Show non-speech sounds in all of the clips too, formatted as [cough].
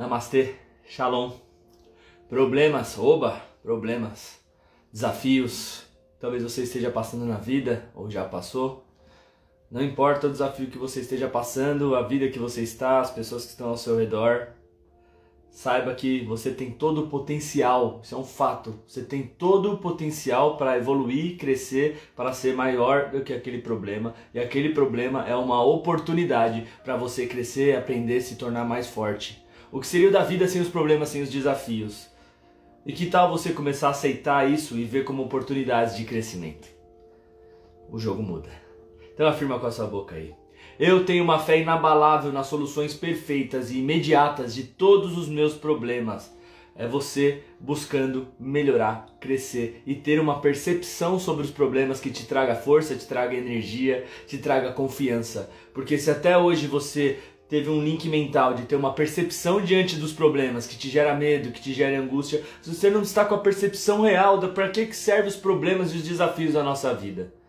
Namastê, Shalom. Problemas, oba, problemas, desafios. Talvez você esteja passando na vida ou já passou. Não importa o desafio que você esteja passando, a vida que você está, as pessoas que estão ao seu redor. Saiba que você tem todo o potencial, isso é um fato. Você tem todo o potencial para evoluir, crescer, para ser maior do que aquele problema. E aquele problema é uma oportunidade para você crescer, aprender, se tornar mais forte. O que seria da vida sem os problemas, sem os desafios? E que tal você começar a aceitar isso e ver como oportunidades de crescimento? O jogo muda. Então afirma com a sua boca aí. Eu tenho uma fé inabalável nas soluções perfeitas e imediatas de todos os meus problemas. É você buscando melhorar, crescer e ter uma percepção sobre os problemas que te traga força, te traga energia, te traga confiança. Porque se até hoje você teve um link mental de ter uma percepção diante dos problemas que te gera medo, que te gera angústia, se você não está com a percepção real da para que, que servem os problemas e os desafios da nossa vida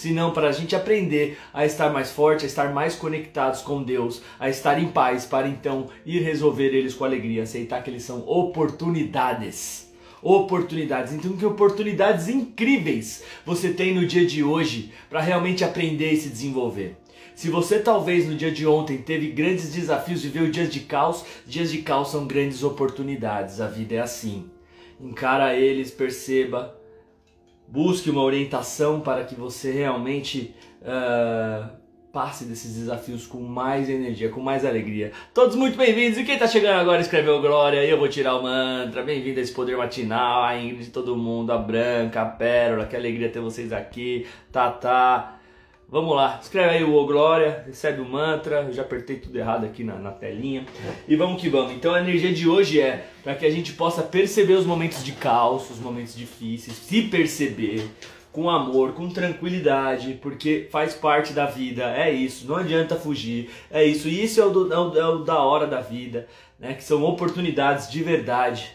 senão para a gente aprender a estar mais forte, a estar mais conectados com Deus, a estar em paz, para então ir resolver eles com alegria, aceitar que eles são oportunidades. Oportunidades. Então, que oportunidades incríveis você tem no dia de hoje para realmente aprender e se desenvolver. Se você talvez no dia de ontem teve grandes desafios, viveu dias de caos, dias de caos são grandes oportunidades. A vida é assim. Encara eles, perceba, busque uma orientação para que você realmente uh, passe desses desafios com mais energia, com mais alegria. Todos muito bem-vindos e quem está chegando agora escreveu Glória, eu vou tirar o mantra. Bem-vindo a esse poder matinal, a Ingrid, todo mundo, a Branca, a Pérola, que alegria ter vocês aqui, Tatá. Vamos lá, escreve aí o O Glória, recebe o mantra, eu já apertei tudo errado aqui na, na telinha. E vamos que vamos. Então a energia de hoje é para que a gente possa perceber os momentos de caos, os momentos difíceis, se perceber com amor, com tranquilidade, porque faz parte da vida, é isso, não adianta fugir, é isso, e isso é o, do, é o, é o da hora da vida, né? Que são oportunidades de verdade.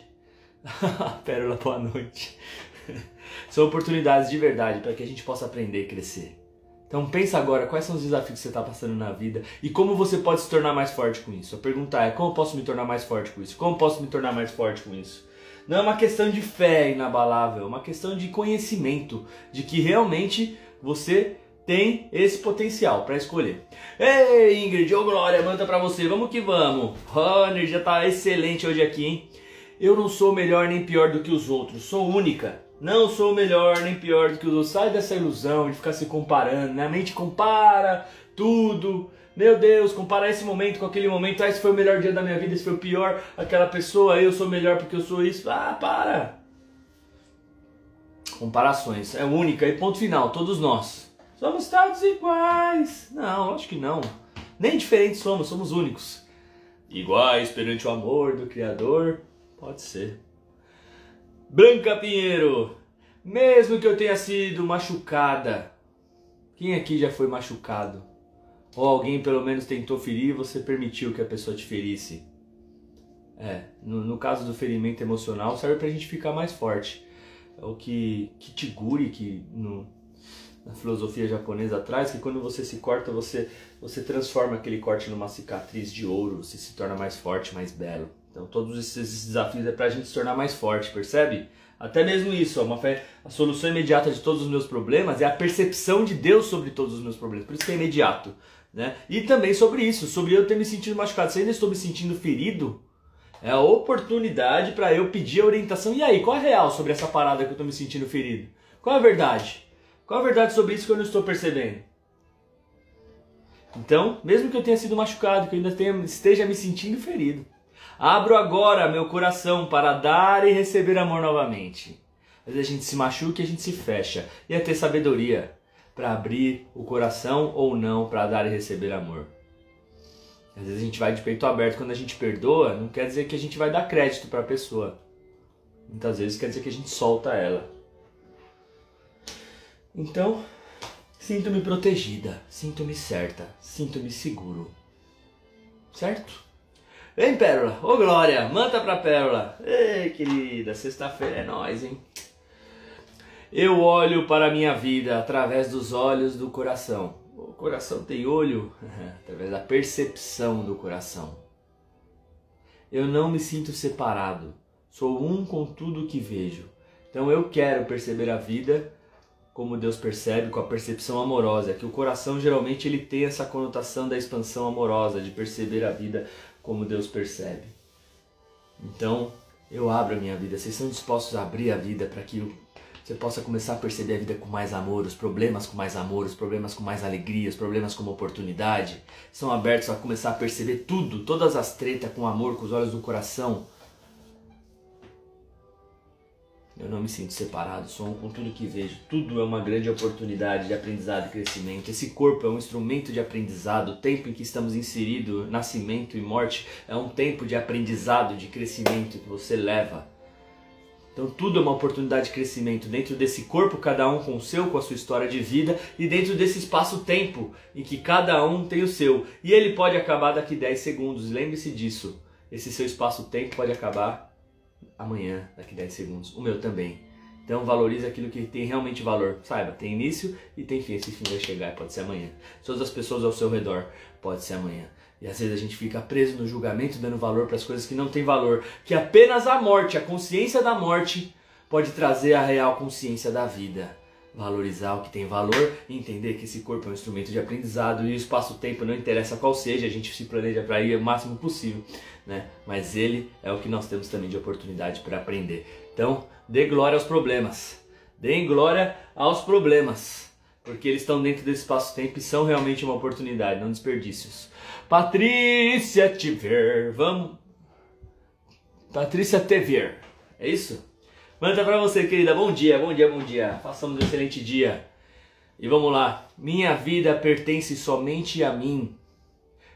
[laughs] Pérola, boa noite. [laughs] são oportunidades de verdade para que a gente possa aprender e crescer. Então pensa agora quais são os desafios que você está passando na vida e como você pode se tornar mais forte com isso. A pergunta é como posso me tornar mais forte com isso? Como posso me tornar mais forte com isso? Não é uma questão de fé inabalável, é uma questão de conhecimento, de que realmente você tem esse potencial para escolher. Ei, Ingrid, ô Glória, manda para você, vamos que vamos. A energia tá excelente hoje aqui, hein? Eu não sou melhor nem pior do que os outros, sou única. Não sou melhor nem pior do que os outros. Sai dessa ilusão de ficar se comparando. Minha mente compara tudo. Meu Deus, comparar esse momento com aquele momento. Ah, esse foi o melhor dia da minha vida, esse foi o pior. Aquela pessoa, eu sou melhor porque eu sou isso. Ah, para! Comparações. É única e ponto final. Todos nós. Somos todos iguais. Não, acho que não. Nem diferentes somos, somos únicos. Iguais perante o amor do Criador. Pode ser. Branca Pinheiro, mesmo que eu tenha sido machucada, quem aqui já foi machucado? Ou alguém pelo menos tentou ferir e você permitiu que a pessoa te ferisse? É, no, no caso do ferimento emocional, serve pra gente ficar mais forte. É o que Kitiguri, que no, na filosofia japonesa traz, que quando você se corta, você, você transforma aquele corte numa cicatriz de ouro, você se torna mais forte, mais belo. Então todos esses desafios é para a gente se tornar mais forte, percebe? Até mesmo isso, uma fé, a solução imediata de todos os meus problemas é a percepção de Deus sobre todos os meus problemas. Por isso que é imediato. Né? E também sobre isso, sobre eu ter me sentido machucado. Se ainda estou me sentindo ferido, é a oportunidade para eu pedir a orientação. E aí, qual é a real sobre essa parada que eu estou me sentindo ferido? Qual é a verdade? Qual é a verdade sobre isso que eu não estou percebendo? Então, mesmo que eu tenha sido machucado, que eu ainda tenha, esteja me sentindo ferido, Abro agora meu coração para dar e receber amor novamente. Vezes a gente se machuca e a gente se fecha. E é ter sabedoria para abrir o coração ou não para dar e receber amor. Às vezes a gente vai de peito aberto quando a gente perdoa, não quer dizer que a gente vai dar crédito para a pessoa. Muitas vezes quer dizer que a gente solta ela. Então, sinto-me protegida, sinto-me certa, sinto-me seguro. Certo? Vem, Pérola. Ô, Glória. Manda pra Pérola. Ei, querida. Sexta-feira é nós, hein? Eu olho para a minha vida através dos olhos do coração. O coração tem olho [laughs] através da percepção do coração. Eu não me sinto separado. Sou um com tudo que vejo. Então eu quero perceber a vida como Deus percebe, com a percepção amorosa, que o coração geralmente ele tem essa conotação da expansão amorosa, de perceber a vida como Deus percebe. Então, eu abro a minha vida. Vocês são dispostos a abrir a vida para que você possa começar a perceber a vida com mais amor, os problemas com mais amor, os problemas com mais alegria, os problemas como oportunidade. São abertos a começar a perceber tudo, todas as tretas com amor, com os olhos do coração. Eu não me sinto separado, sou um com tudo que vejo. Tudo é uma grande oportunidade de aprendizado e crescimento. Esse corpo é um instrumento de aprendizado. O tempo em que estamos inseridos, nascimento e morte, é um tempo de aprendizado, de crescimento que você leva. Então tudo é uma oportunidade de crescimento dentro desse corpo, cada um com o seu, com a sua história de vida, e dentro desse espaço-tempo em que cada um tem o seu. E ele pode acabar daqui 10 segundos, lembre-se disso. Esse seu espaço-tempo pode acabar amanhã, daqui 10 segundos. O meu também. Então valorize aquilo que tem realmente valor. Saiba, tem início e tem fim. Esse fim vai chegar, pode ser amanhã. Todas as pessoas ao seu redor, pode ser amanhã. E às vezes a gente fica preso no julgamento, dando valor para as coisas que não têm valor. Que apenas a morte, a consciência da morte, pode trazer a real consciência da vida. Valorizar o que tem valor entender que esse corpo é um instrumento de aprendizado e o espaço-tempo não interessa qual seja, a gente se planeja para ir o máximo possível, né? Mas ele é o que nós temos também de oportunidade para aprender. Então, dê glória aos problemas. Deem glória aos problemas, porque eles estão dentro desse espaço-tempo e são realmente uma oportunidade, não desperdícios. Patrícia Tiver, vamos. Patrícia Tever, é isso? Manda pra você, querida. Bom dia, bom dia, bom dia. Façamos um excelente dia. E vamos lá. Minha vida pertence somente a mim.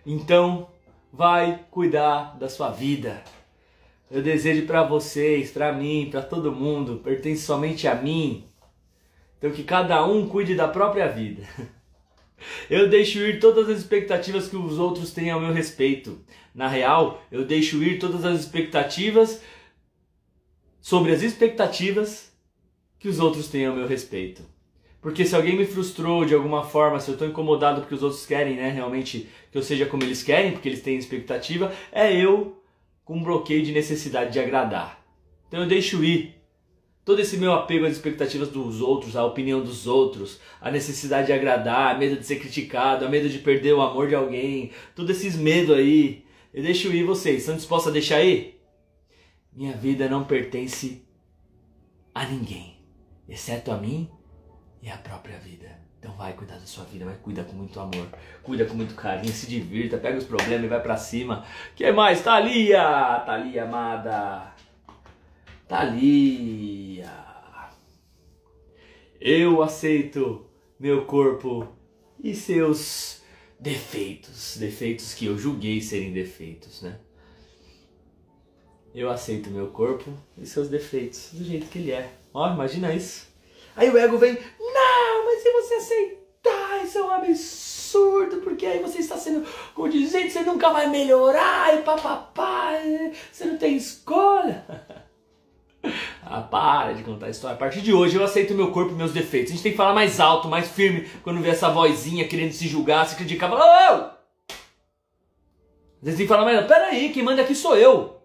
Então, vai cuidar da sua vida. Eu desejo para vocês, para mim, para todo mundo, pertence somente a mim. Então que cada um cuide da própria vida. [laughs] Eu deixo ir todas as expectativas que os outros têm ao meu respeito. Na real, eu deixo ir todas as expectativas sobre as expectativas que os outros têm ao meu respeito. Porque se alguém me frustrou de alguma forma, se eu estou incomodado porque os outros querem, né, realmente que eu seja como eles querem, porque eles têm expectativa, é eu com um bloqueio de necessidade de agradar. Então eu deixo ir todo esse meu apego às expectativas dos outros, à opinião dos outros, a necessidade de agradar, a medo de ser criticado, a medo de perder o amor de alguém, todos esses medos aí, eu deixo ir vocês. Estão dispostos a deixar ir? Minha vida não pertence a ninguém, exceto a mim e a própria vida. Então vai cuidar da sua vida, vai cuidar com muito amor, cuida com muito carinho, se divirta, pega os problemas e vai para cima. Que mais? Thalia, Thalia amada. Thalia. Eu aceito meu corpo e seus defeitos, defeitos que eu julguei serem defeitos, né? Eu aceito meu corpo e seus defeitos do jeito que ele é. Ó, imagina isso. Aí o ego vem, não, mas se você aceitar, isso é um absurdo, porque aí você está sendo condizente, você nunca vai melhorar, e papapá, você não tem escolha. [laughs] Ah, para de contar a história. A partir de hoje eu aceito meu corpo e meus defeitos. A gente tem que falar mais alto, mais firme, quando vê essa vozinha querendo se julgar, se criticar. Fala, ô! Às vezes tem que falar mais, peraí, quem manda aqui sou eu.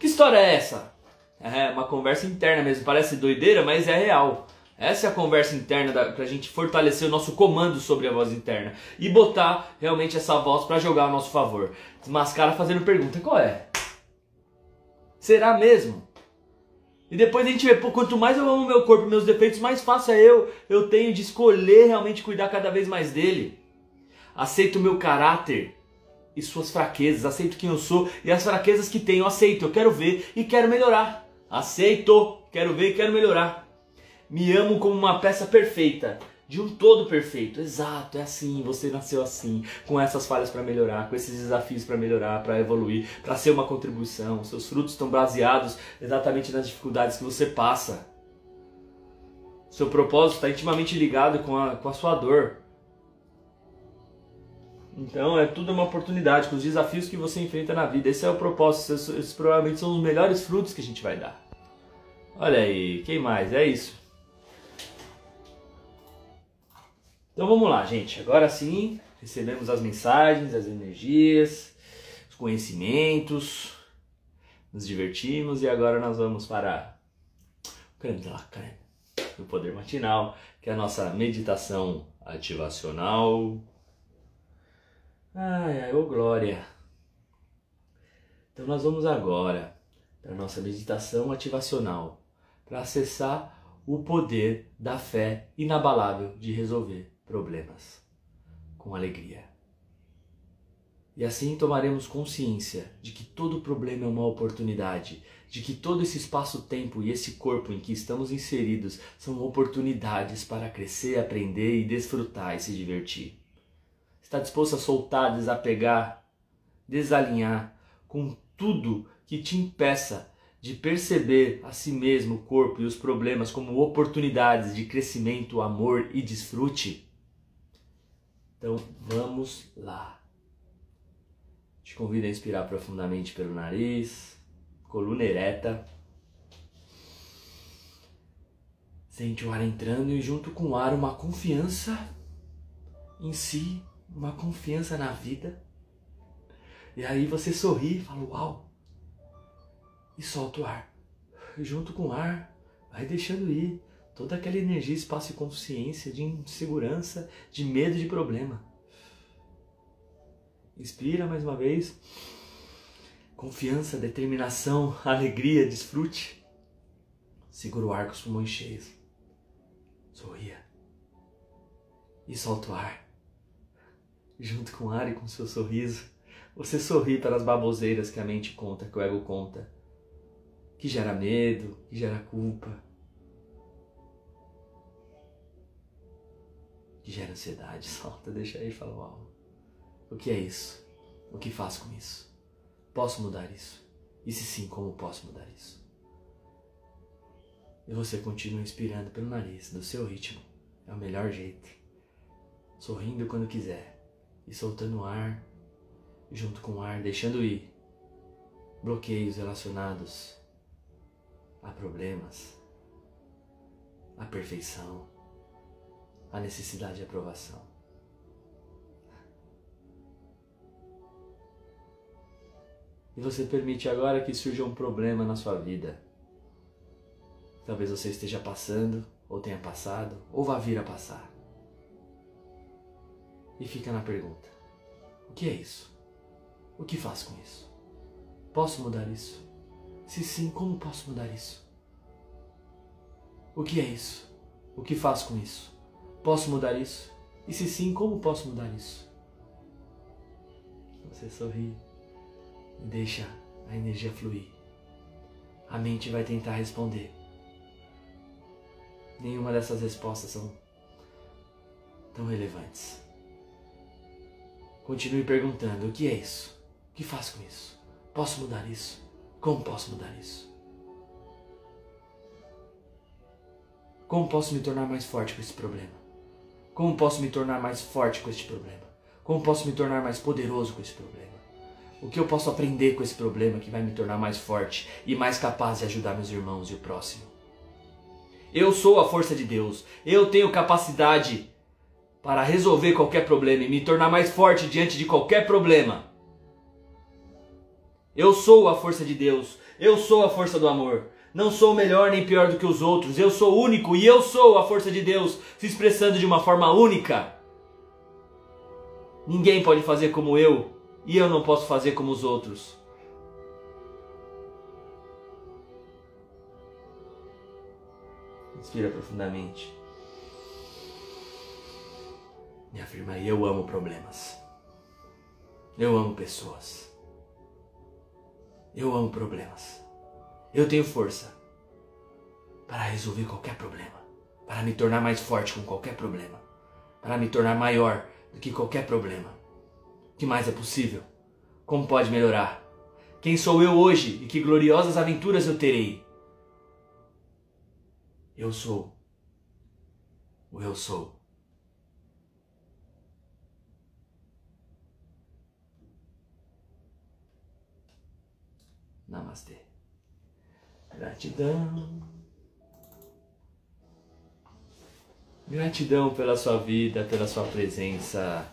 Que história é essa? É uma conversa interna mesmo, parece doideira, mas é real. Essa é a conversa interna da, pra gente fortalecer o nosso comando sobre a voz interna e botar realmente essa voz para jogar a nosso favor. Desmascara fazendo pergunta: qual é? Será mesmo? E depois a gente vê, pô, quanto mais eu amo meu corpo, meus defeitos, mais fácil é eu, eu tenho de escolher realmente cuidar cada vez mais dele. Aceito o meu caráter e suas fraquezas, aceito quem eu sou e as fraquezas que tenho, aceito, eu quero ver e quero melhorar. Aceito, quero ver e quero melhorar. Me amo como uma peça perfeita de um todo perfeito. Exato, é assim, você nasceu assim, com essas falhas para melhorar, com esses desafios para melhorar, para evoluir, para ser uma contribuição. Seus frutos estão baseados exatamente nas dificuldades que você passa. Seu propósito está intimamente ligado com a, com a sua dor. Então é tudo uma oportunidade com os desafios que você enfrenta na vida. Esse é o propósito. Esses, esses provavelmente são os melhores frutos que a gente vai dar. Olha aí, quem mais? É isso. Então vamos lá, gente. Agora sim, recebemos as mensagens, as energias, os conhecimentos, nos divertimos e agora nós vamos para o creme de la creme, o poder matinal, que é a nossa meditação ativacional. Ai, ai, ô glória! Então nós vamos agora para a nossa meditação ativacional, para acessar o poder da fé inabalável de resolver problemas com alegria. E assim tomaremos consciência de que todo problema é uma oportunidade, de que todo esse espaço-tempo e esse corpo em que estamos inseridos são oportunidades para crescer, aprender e desfrutar e se divertir. Está disposto a soltar, desapegar, desalinhar com tudo que te impeça de perceber a si mesmo, o corpo e os problemas como oportunidades de crescimento, amor e desfrute? Então vamos lá. Te convido a inspirar profundamente pelo nariz, coluna ereta. Sente o ar entrando e junto com o ar uma confiança em si, uma confiança na vida. E aí você sorri e fala: Uau! E solta o ar. Junto com o ar, vai deixando ir toda aquela energia, espaço e consciência de insegurança, de medo de problema. Inspira mais uma vez. Confiança, determinação, [laughs] alegria, desfrute. Segura o ar com os pulmões cheios. Sorria. E solta o ar. Junto com ar e com seu sorriso, você sorri para as baboseiras que a mente conta, que o ego conta. Que gera medo, que gera culpa. Que gera ansiedade. [laughs] Solta, deixa aí e fala, uau. O que é isso? O que faço com isso? Posso mudar isso? E se sim, como posso mudar isso? E você continua inspirando pelo nariz, do seu ritmo. É o melhor jeito. Sorrindo quando quiser. E soltando ar, junto com o ar, deixando ir bloqueios relacionados a problemas, a perfeição, a necessidade de aprovação. E você permite agora que surja um problema na sua vida. Talvez você esteja passando, ou tenha passado, ou vá vir a passar. E fica na pergunta: o que é isso? O que faço com isso? Posso mudar isso? Se sim, como posso mudar isso? O que é isso? O que faço com isso? Posso mudar isso? E se sim, como posso mudar isso? Você sorri e deixa a energia fluir. A mente vai tentar responder. Nenhuma dessas respostas são tão relevantes. Continue perguntando: o que é isso? O que faço com isso? Posso mudar isso? Como posso mudar isso? Como posso me tornar mais forte com esse problema? Como posso me tornar mais forte com este problema? Como posso me tornar mais poderoso com esse problema? O que eu posso aprender com esse problema que vai me tornar mais forte e mais capaz de ajudar meus irmãos e o próximo? Eu sou a força de Deus. Eu tenho capacidade para resolver qualquer problema e me tornar mais forte diante de qualquer problema. Eu sou a força de Deus. Eu sou a força do amor. Não sou melhor nem pior do que os outros. Eu sou único e eu sou a força de Deus se expressando de uma forma única. Ninguém pode fazer como eu e eu não posso fazer como os outros. Inspira profundamente. Afirma aí: Eu amo problemas. Eu amo pessoas. Eu amo problemas. Eu tenho força para resolver qualquer problema, para me tornar mais forte com qualquer problema, para me tornar maior do que qualquer problema que mais é possível? Como pode melhorar? Quem sou eu hoje e que gloriosas aventuras eu terei? Eu sou o eu sou. Namastê. Gratidão. Gratidão pela sua vida, pela sua presença.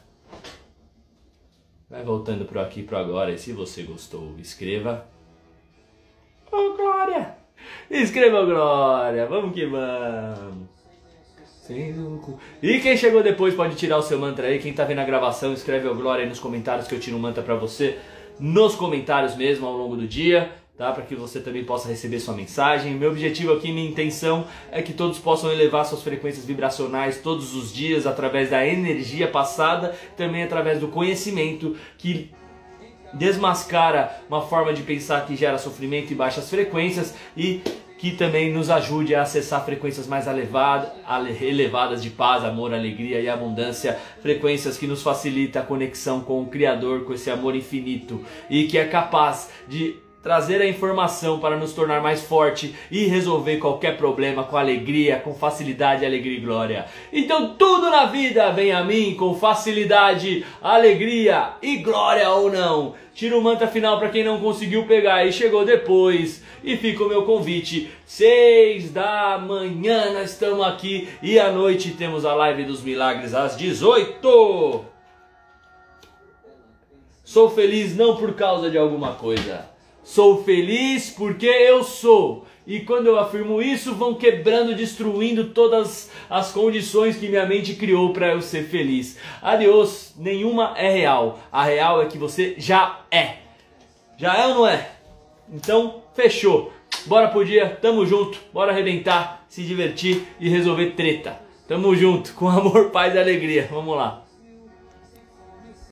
Vai voltando pro aqui pro agora e se você gostou, escreva. Oh, Glória! Escreva Glória! Vamos que vamos! E quem chegou depois pode tirar o seu mantra aí. Quem tá vendo a gravação, escreve o Glória aí nos comentários que eu tiro um mantra pra você. Nos comentários mesmo ao longo do dia tá? Para que você também possa receber sua mensagem. Meu objetivo aqui, minha intenção é que todos possam elevar suas frequências vibracionais todos os dias através da energia passada, também através do conhecimento que desmascara uma forma de pensar que gera sofrimento e baixas frequências e que também nos ajude a acessar frequências mais elevadas de paz, amor, alegria e abundância, frequências que nos facilita a conexão com o Criador, com esse amor infinito e que é capaz de trazer a informação para nos tornar mais forte e resolver qualquer problema com alegria, com facilidade, alegria e glória. Então tudo na vida vem a mim com facilidade, alegria e glória ou não. Tiro o mantra final para quem não conseguiu pegar e chegou depois. E fica o meu convite. Seis da manhã nós estamos aqui e à noite temos a live dos milagres às 18. Sou feliz não por causa de alguma coisa Sou feliz porque eu sou. E quando eu afirmo isso, vão quebrando, destruindo todas as condições que minha mente criou para eu ser feliz. Adiós, nenhuma é real. A real é que você já é. Já é ou não é? Então, fechou. Bora pro dia, tamo junto, bora arrebentar, se divertir e resolver treta. Tamo junto, com amor, paz e alegria. Vamos lá.